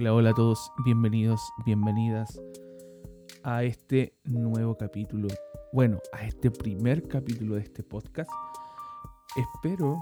Hola, hola a todos, bienvenidos, bienvenidas a este nuevo capítulo. Bueno, a este primer capítulo de este podcast. Espero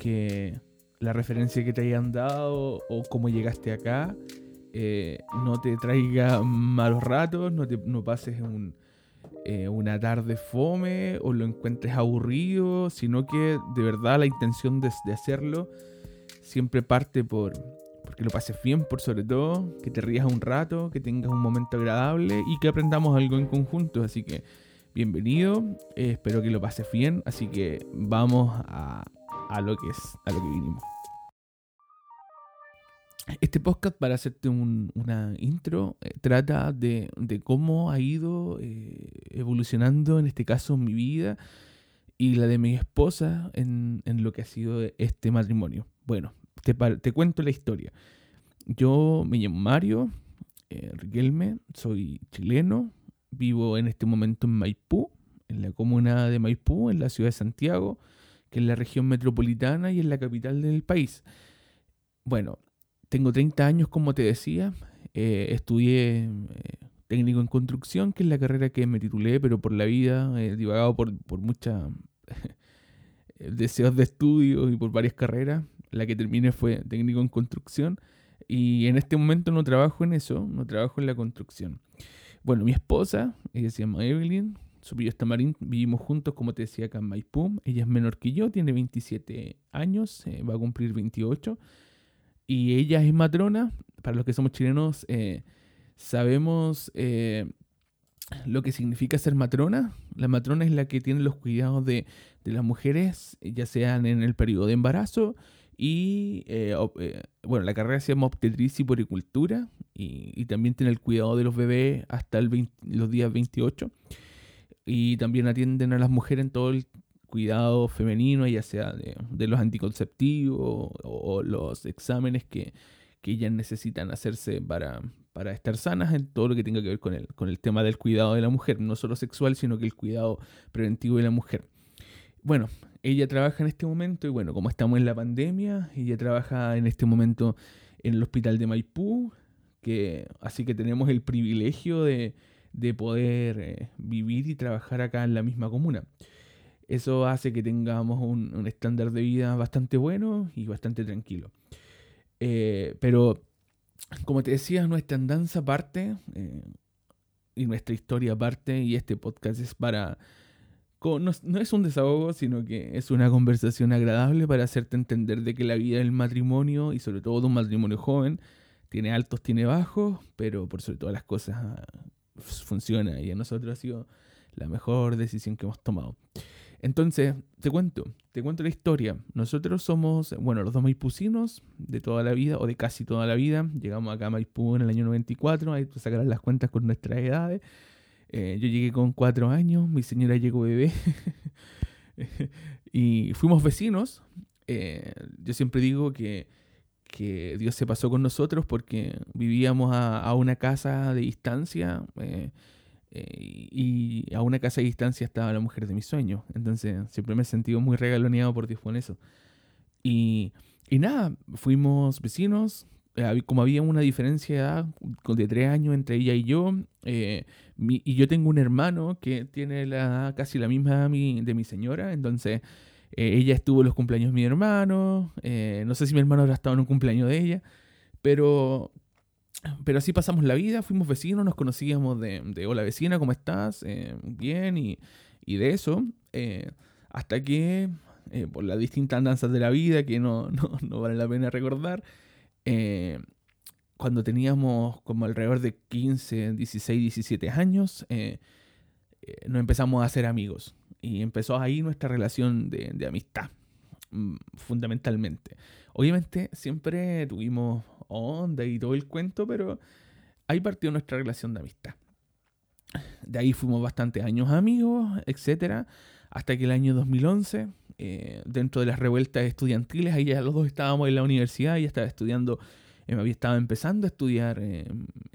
que la referencia que te hayan dado o cómo llegaste acá eh, no te traiga malos ratos, no, te, no pases un, eh, una tarde fome o lo encuentres aburrido, sino que de verdad la intención de, de hacerlo siempre parte por porque lo pases bien por sobre todo, que te rías un rato, que tengas un momento agradable y que aprendamos algo en conjunto. Así que bienvenido, eh, espero que lo pases bien, así que vamos a, a lo que es, a lo que vinimos. Este podcast, para hacerte un, una intro, eh, trata de, de, cómo ha ido eh, evolucionando, en este caso, mi vida y la de mi esposa en, en lo que ha sido este matrimonio. Bueno, te, te cuento la historia. Yo me llamo Mario eh, Riquelme, soy chileno, vivo en este momento en Maipú, en la comuna de Maipú, en la ciudad de Santiago, que es la región metropolitana y es la capital del país. Bueno, tengo 30 años, como te decía, eh, estudié eh, técnico en construcción, que es la carrera que me titulé, pero por la vida, he divagado por, por muchos deseos de estudio y por varias carreras. La que terminé fue técnico en construcción y en este momento no trabajo en eso, no trabajo en la construcción. Bueno, mi esposa, ella se llama Evelyn, su apellido está Marín, vivimos juntos, como te decía, acá en Maipú. Ella es menor que yo, tiene 27 años, eh, va a cumplir 28. Y ella es matrona. Para los que somos chilenos, eh, sabemos eh, lo que significa ser matrona. La matrona es la que tiene los cuidados de, de las mujeres, ya sean en el periodo de embarazo y eh, eh, bueno, la carrera se llama obstetricia y poricultura y, también tiene el cuidado de los bebés hasta el 20, los días 28. Y también atienden a las mujeres en todo el cuidado femenino, ya sea de, de los anticonceptivos o, o, los exámenes que, que ellas necesitan hacerse para, para estar sanas en todo lo que tenga que ver con el, con el tema del cuidado de la mujer, no solo sexual, sino que el cuidado preventivo de la mujer. Bueno, ella trabaja en este momento y bueno, como estamos en la pandemia, ella trabaja en este momento en el hospital de Maipú, que, así que tenemos el privilegio de, de poder eh, vivir y trabajar acá en la misma comuna. Eso hace que tengamos un, un estándar de vida bastante bueno y bastante tranquilo. Eh, pero, como te decía, nuestra andanza parte eh, y nuestra historia parte y este podcast es para no, es un desahogo, sino que es una conversación agradable para hacerte entender de que la vida del matrimonio, y sobre todo de un matrimonio joven, tiene altos, tiene bajos, pero por sobre todas las cosas ah, funciona y a nosotros ha sido la mejor decisión que hemos tomado. Entonces, te cuento, te cuento la historia. Nosotros somos, bueno, los dos maipucinos de toda la vida, o de casi toda la vida. Llegamos acá a Maipú en el año 94, ahí tú sacarás las cuentas con nuestras edades. Eh, yo llegué con cuatro años, mi señora llegó bebé. y fuimos vecinos. Eh, yo siempre digo que, que, Dios se pasó con nosotros porque vivíamos a, a una casa de distancia. Eh, y a una casa de distancia estaba la mujer de mis sueños. Entonces siempre me he sentido muy regaloneado por Dios con eso. Y, y nada, fuimos vecinos, eh, como había una diferencia de tres años entre ella y yo, eh, y yo tengo un hermano que tiene la, casi la misma de mi, señora, entonces eh, ella estuvo en los cumpleaños de mi hermano, eh, no sé si mi hermano habrá estado en un cumpleaños de ella, pero, pero así pasamos la vida, fuimos vecinos, nos conocíamos de, de hola vecina, ¿cómo estás? bien, y, y, de eso, hasta que por las distintas danzas de la vida que no, no, no vale la pena recordar, eh, cuando teníamos como alrededor de 15, 16, 17 años, eh, eh, nos empezamos a hacer amigos. Y empezó ahí nuestra relación de, amistad, mm, fundamentalmente. Obviamente siempre tuvimos onda y todo el cuento, pero ahí partió nuestra relación de amistad. De ahí fuimos bastantes años amigos, etcétera, hasta que el año 2011 eh, dentro de las revueltas estudiantiles, ahí ya los dos estábamos en la universidad, ella estaba estudiando, eh, estaba empezando a estudiar eh,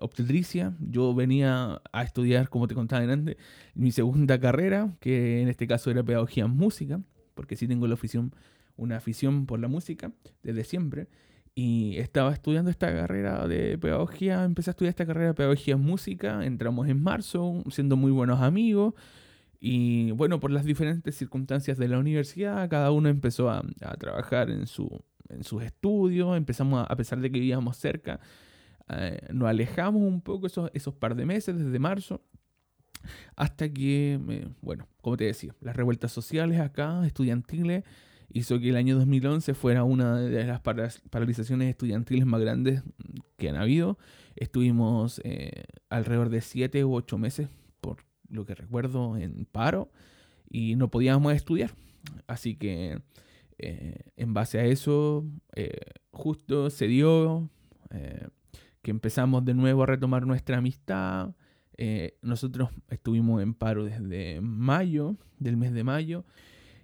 obstetricia, yo venía a estudiar, como te contaba antes, mi segunda carrera, que en este caso era pedagogía en música, porque sí tengo la afición, una afición por la música desde siempre, y estaba estudiando esta carrera de pedagogía, empecé a estudiar esta carrera de pedagogía en música, entramos en marzo, siendo muy buenos amigos, y bueno, por las diferentes circunstancias de la universidad, cada uno empezó a, trabajar en, su, en sus estudios, empezamos, a, pesar de que vivíamos cerca, eh, nos alejamos un poco esos, esos par de meses, desde marzo, hasta que, bueno, como te decía, las revueltas sociales acá, estudiantiles, hizo que el año 2011 fuera una de las paralizaciones estudiantiles más grandes que han habido. Estuvimos eh, alrededor de 7 u 8 meses, por lo que recuerdo, en paro y no podíamos estudiar. Así que eh, en base a eso, eh, justo se dio que empezamos de nuevo a retomar nuestra amistad. nosotros estuvimos en paro desde mayo, del mes de mayo,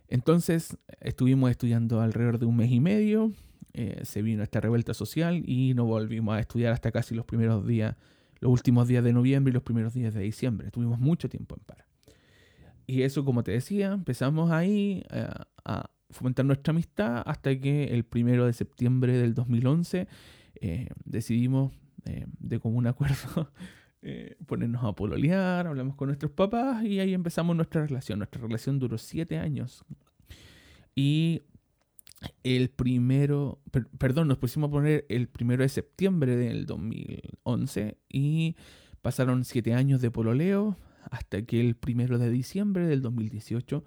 entonces estuvimos estudiando alrededor de un mes y medio, eh, se vino esta revuelta social y no volvimos a estudiar hasta casi los primeros días, los últimos días de noviembre y los primeros días de diciembre. Tuvimos mucho tiempo en paro. Y eso, como te decía, empezamos ahí eh, a fomentar nuestra amistad hasta que el primero de septiembre del 2011 eh, decidimos de común acuerdo ponernos a pololear, hablamos con nuestros papás y ahí empezamos nuestra relación. Nuestra relación duró siete años. Y el primero, perdón, nos pusimos a poner el primero de septiembre del 2011 y pasaron siete años de pololeo hasta que el primero de diciembre del 2018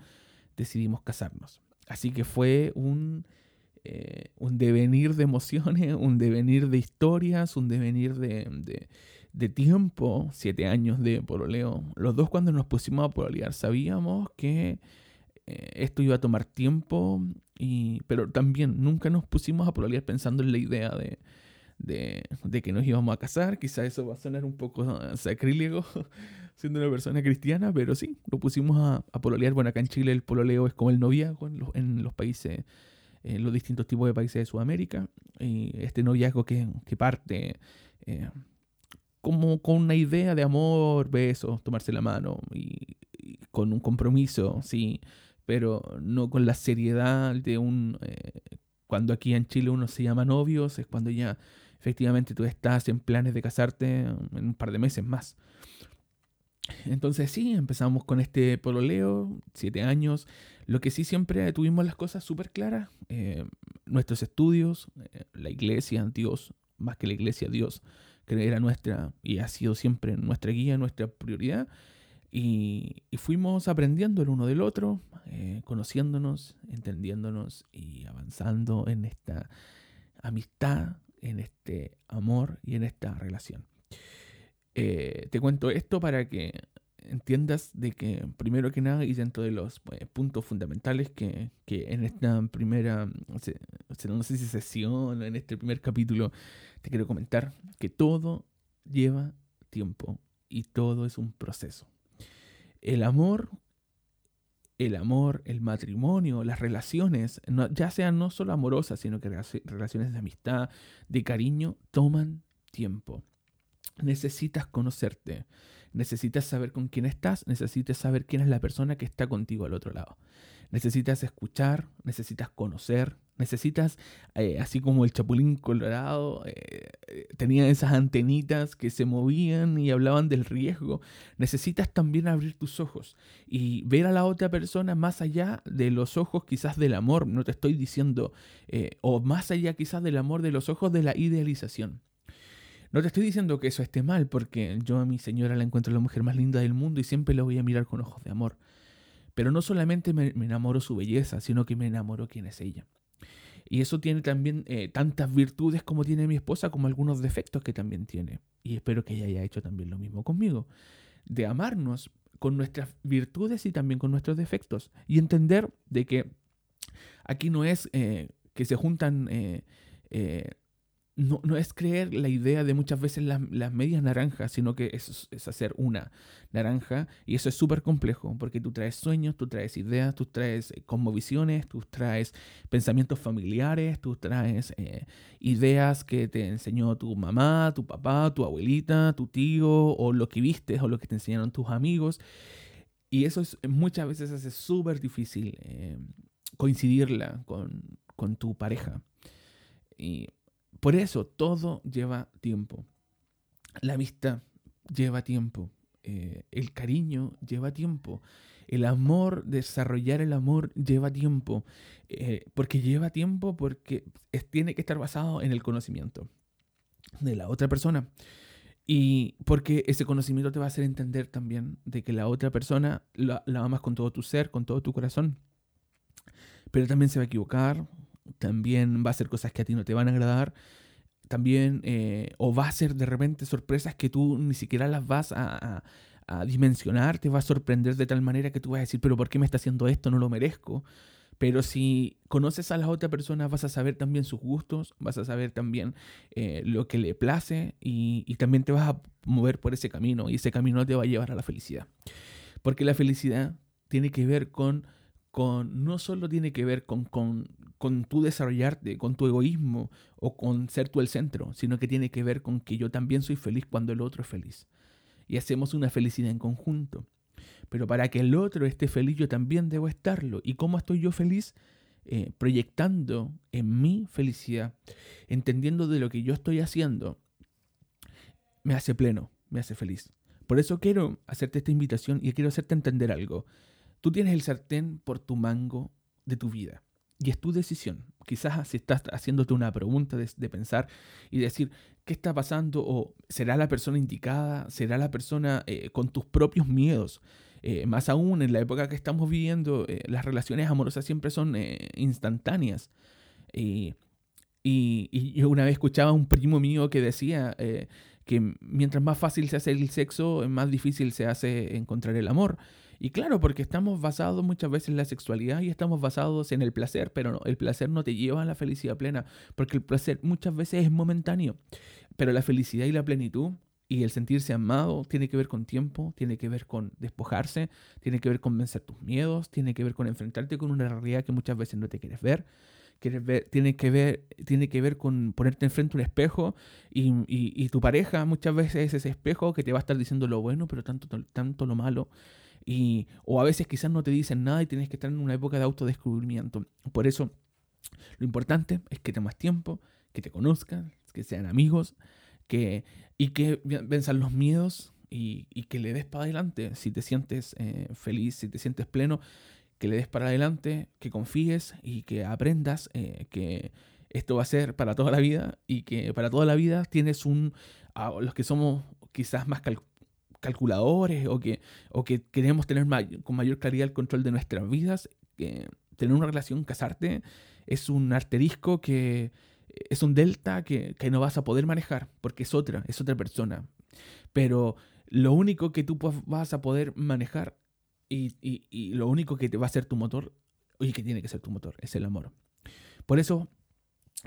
decidimos casarnos. Así que fue un, eh, un devenir de emociones, un devenir de historias, un devenir de, de, tiempo, siete años de pololeo. Los dos cuando nos pusimos a pololear sabíamos que eh, esto iba a tomar tiempo, y, pero también nunca nos pusimos a pololear pensando en la idea de, de, que nos íbamos a casar. Quizá eso va a sonar un poco ah, sacrílego siendo una persona cristiana, pero sí, lo pusimos a, a, pololear. Bueno, acá en Chile el pololeo es como el noviazgo en los, en los países, en los distintos tipos de países de Sudamérica. Y este noviazgo que, que parte eh, como con una idea de amor, besos, tomarse la mano con un compromiso, sí pero no con la seriedad de un... Eh, cuando aquí en Chile uno se llama novios, es cuando ya efectivamente tú estás en planes de casarte en un par de meses más. Entonces sí, empezamos con este pololeo, siete años. Lo que sí siempre tuvimos las cosas súper claras, eh, nuestros estudios, eh, la iglesia, Dios, más que la iglesia, Dios, que era nuestra y ha sido siempre nuestra guía, nuestra prioridad. Y, fuimos aprendiendo el uno del otro, eh, conociéndonos, entendiéndonos y avanzando en esta amistad, en este amor y en esta relación. Eh, te cuento esto para que entiendas de que primero que nada y dentro de los pues, puntos fundamentales que, en esta primera, no sé si sesión en este primer capítulo te quiero comentar que todo lleva tiempo y todo es un proceso el amor, el amor, el matrimonio, las relaciones, ya sean no solo amorosas, sino que relaciones de amistad, de cariño, toman tiempo. Necesitas conocerte, necesitas saber con quién estás, necesitas saber quién es la persona que está contigo al otro lado. Necesitas escuchar, necesitas conocer, necesitas, eh, así como el Chapulín Colorado eh, eh, tenía esas antenitas que se movían y hablaban del riesgo, necesitas también abrir tus ojos y ver a la otra persona más allá de los ojos quizás del amor, no te estoy diciendo, o más allá quizás del amor de los ojos de la idealización. No te estoy diciendo que eso esté mal, porque yo a mi señora la encuentro la mujer más linda del mundo y siempre la voy a mirar con ojos de amor. Pero no solamente me, enamoro su belleza, sino que me enamoro quién es ella. Y eso tiene también eh, tantas virtudes como tiene mi esposa, como algunos defectos que también tiene. Y espero que ella haya hecho también lo mismo conmigo. De amarnos con nuestras virtudes y también con nuestros defectos. Y entender de que aquí no es eh, que se juntan eh, no, no, es creer la idea de muchas veces las, medias naranjas, sino que es, es hacer una naranja. Y eso es súper complejo, porque tú traes sueños, tú traes ideas, tú traes eh, cosmovisiones, tú traes pensamientos familiares, tú traes eh, ideas que te enseñó tu mamá, tu papá, tu abuelita, tu tío, o lo que viste, o lo que te enseñaron tus amigos. Y eso es, muchas veces hace súper difícil eh, coincidirla con, con tu pareja. Y por eso todo lleva tiempo. La vista lleva tiempo. Eh, el cariño lleva tiempo. El amor, desarrollar el amor lleva tiempo. Eh, porque lleva tiempo porque tiene que estar basado en el conocimiento de la otra persona. Y porque ese conocimiento te va a hacer entender también de que la otra persona la, amas con todo tu ser, con todo tu corazón. Pero también se va a equivocar, también va a hacer cosas que a ti no te van a agradar, también, eh, o va a ser de repente sorpresas que tú ni siquiera las vas a, a, dimensionar, te va a sorprender de tal manera que tú vas a decir, pero ¿por qué me está haciendo esto? No lo merezco. Pero si conoces a la otra persona, vas a saber también sus gustos, vas a saber también eh, lo que le place y, y, también te vas a mover por ese camino y ese camino te va a llevar a la felicidad. Porque la felicidad tiene que ver con, con no solo tiene que ver con, con, con tu desarrollarte, con tu egoísmo o con ser tú el centro, sino que tiene que ver con que yo también soy feliz cuando el otro es feliz. Y hacemos una felicidad en conjunto. Pero para que el otro esté feliz, yo también debo estarlo. ¿Y cómo estoy yo feliz? Eh, proyectando en mi felicidad, entendiendo de lo que yo estoy haciendo, me hace pleno, me hace feliz. Por eso quiero hacerte esta invitación y quiero hacerte entender algo. Tú tienes el sartén por tu mango de tu vida. Y es tu decisión. Quizás si estás haciéndote una pregunta de, pensar y decir, ¿qué está pasando? ¿O será la persona indicada? ¿Será la persona eh, con tus propios miedos? Eh, más aún en la época que estamos viviendo, eh, las relaciones amorosas siempre son instantáneas. Y, y, yo una vez escuchaba a un primo mío que decía que mientras más fácil se hace el sexo, más difícil se hace encontrar el amor. Y claro, porque estamos basados muchas veces en la sexualidad y estamos basados en el placer, pero no, el placer no te lleva a la felicidad plena, porque el placer muchas veces es momentáneo, pero la felicidad y la plenitud y el sentirse amado tiene que ver con tiempo, tiene que ver con despojarse, tiene que ver con vencer tus miedos, tiene que ver con enfrentarte con una realidad que muchas veces no te quieres ver. Quieres ver, tiene, que ver tiene que ver con ponerte enfrente a un espejo y, y, tu pareja muchas veces es ese espejo que te va a estar diciendo lo bueno, pero tanto, tanto lo malo. Y, o a veces quizás no te dicen nada y tienes que estar en una época de autodescubrimiento. Por eso, lo importante es que te tiempo, que te conozcan, que sean amigos, que, y que venzan los miedos y, que le des para adelante. Si te sientes eh, feliz, si te sientes pleno, que le des para adelante, que confíes y que aprendas eh, que esto va a ser para toda la vida y que para toda la vida tienes un... A los que somos quizás más calculadores o que, o que queremos tener con mayor claridad el control de nuestras vidas, que tener una relación, casarte, es un arterisco que es un delta que, no vas a poder manejar porque es otra, es otra persona. Pero lo único que tú vas a poder manejar y, lo único que te va a ser tu motor, y que tiene que ser tu motor, es el amor. Por eso,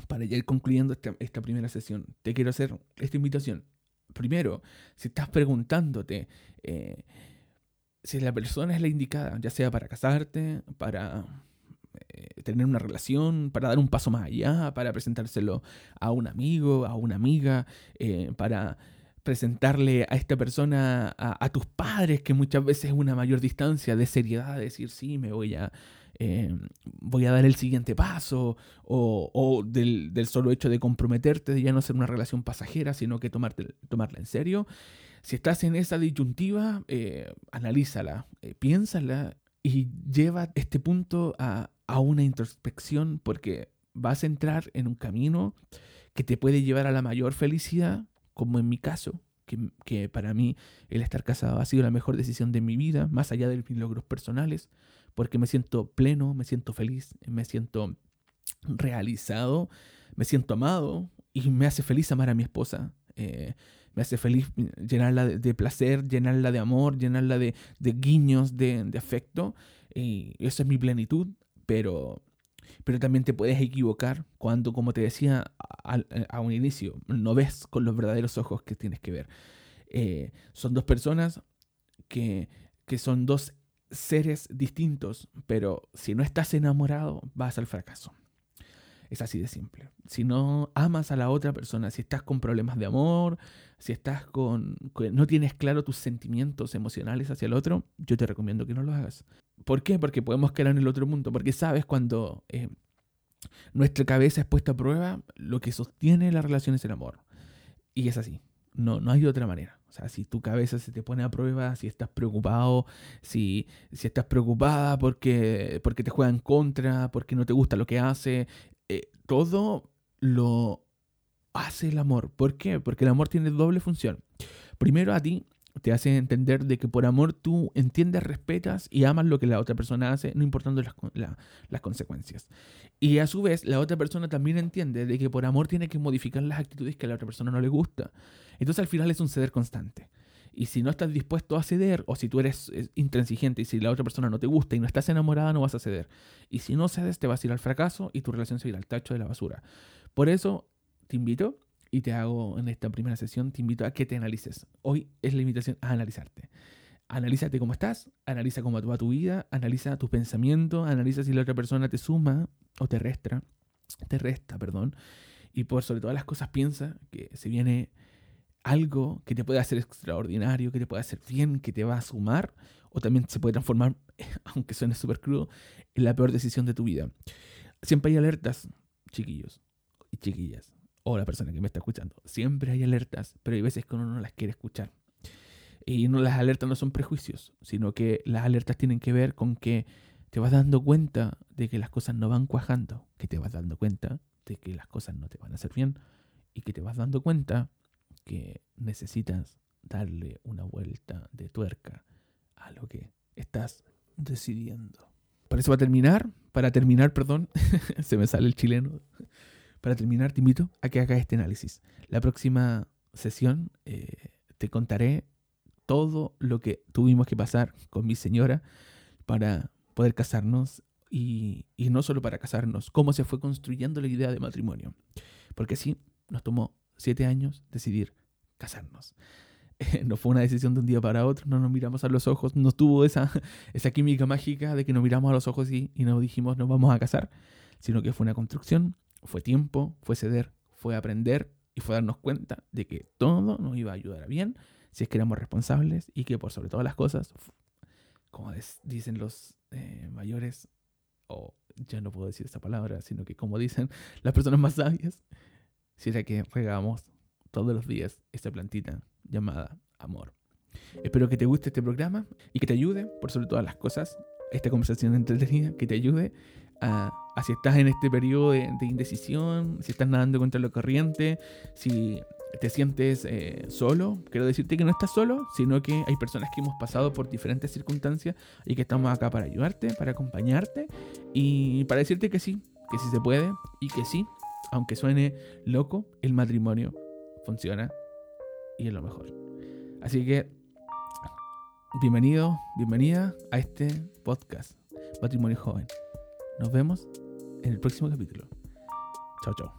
para ir concluyendo esta, primera sesión, te quiero hacer esta invitación. Primero, si estás preguntándote eh, si la persona es la indicada, ya sea para casarte, para eh, tener una relación, para dar un paso más allá, para presentárselo a un amigo, a una amiga, eh, para presentarle a esta persona, a, tus padres, que muchas veces es una mayor distancia de seriedad, decir, sí, me voy a, eh, voy a dar el siguiente paso, o, del, solo hecho de comprometerte, de ya no ser una relación pasajera, sino que tomarte, tomarla en serio. Si estás en esa disyuntiva, analízala, piénsala y lleva este punto a, a una introspección porque vas a entrar en un camino que te puede llevar a la mayor felicidad, como en mi caso, que, para mí el estar casado ha sido la mejor decisión de mi vida, más allá de mis logros personales, porque me siento pleno, me siento feliz, me siento realizado, me siento amado y me hace feliz amar a mi esposa. Eh, me hace feliz llenarla de, placer, llenarla de amor, llenarla de, guiños, de, afecto. Y esa es mi plenitud pero, pero también te puedes equivocar cuando, como te decía a, un inicio, no ves con los verdaderos ojos que tienes que ver. Eh, son dos personas que, que son dos seres distintos, pero si no estás enamorado, vas al fracaso. Es así de simple. Si no amas a la otra persona, si estás con problemas de amor, si estás con, no tienes claro tus sentimientos emocionales hacia el otro, yo te recomiendo que no lo hagas. ¿Por qué? Porque podemos quedar en el otro mundo. Porque sabes cuando, eh, nuestra cabeza es puesta a prueba, lo que sostiene la relación es el amor. Y es así. No, no hay otra manera. O sea, si tu cabeza se te pone a prueba, si estás preocupado, si, si estás preocupada porque, porque te juega en contra, porque no te gusta lo que hace, eh, todo lo hace el amor. ¿Por qué? Porque el amor tiene doble función. Primero a ti te hace entender de que por amor tú entiendes, respetas y amas lo que la otra persona hace, no importando las, las, consecuencias. Y a su vez, la otra persona también entiende de que por amor tiene que modificar las actitudes que a la otra persona no le gusta. Entonces al final es un ceder constante. Y si no estás dispuesto a ceder, o si tú eres intransigente y si la otra persona no te gusta y no estás enamorada, no vas a ceder. Y si no cedes, te vas a ir al fracaso y tu relación se irá al tacho de la basura. Por eso, te invito y te hago en esta primera sesión, te invito a que te analices. Hoy es la invitación a analizarte. Analízate cómo estás, analiza cómo va tu vida, analiza tus pensamientos, analiza si la otra persona te suma o te resta, te resta, perdón. Y por sobre todas las cosas piensa que si viene algo que te puede hacer extraordinario, que te puede hacer bien, que te va a sumar, o también se puede transformar, aunque suene súper crudo, en la peor decisión de tu vida. Siempre hay alertas, chiquillos y chiquillas o la persona que me está escuchando. Siempre hay alertas, pero hay veces que uno no las quiere escuchar. Y no las alertas no son prejuicios, sino que las alertas tienen que ver con que te vas dando cuenta de que las cosas no van cuajando, que te vas dando cuenta de que las cosas no te van a hacer bien y que te vas dando cuenta que necesitas darle una vuelta de tuerca a lo que estás decidiendo. Para eso va a terminar, para terminar, perdón, se me sale el chileno. Para terminar, te invito a que hagas este análisis. La próxima sesión eh, te contaré todo lo que tuvimos que pasar con mi señora para poder casarnos y, no solo para casarnos, cómo se fue construyendo la idea de matrimonio. Porque sí, nos tomó siete años decidir casarnos. no fue una decisión de un día para otro, no nos miramos a los ojos, no tuvo esa, esa química mágica de que nos miramos a los ojos y, y nos dijimos nos vamos a casar, sino que fue una construcción fue tiempo, fue ceder, fue aprender y fue darnos cuenta de que todo nos iba a ayudar a bien si es que éramos responsables y que por sobre todas las cosas, como dicen los eh, mayores, o ya no puedo decir esa palabra, sino que como dicen las personas más sabias, si era que regamos todos los días esta plantita llamada amor. Espero que te guste este programa y que te ayude, por sobre todas las cosas, esta conversación entretenida, que te ayude a, si estás en este periodo de, indecisión, si estás nadando contra la corriente, si te sientes eh, solo, quiero decirte que no estás solo, sino que hay personas que hemos pasado por diferentes circunstancias y que estamos acá para ayudarte, para acompañarte y para decirte que sí, que sí se puede y que sí, aunque suene loco, el matrimonio funciona y es lo mejor. Así que, bienvenido, bienvenida a este podcast, Matrimonio Joven. Nos vemos en el próximo capítulo. Chao, chao.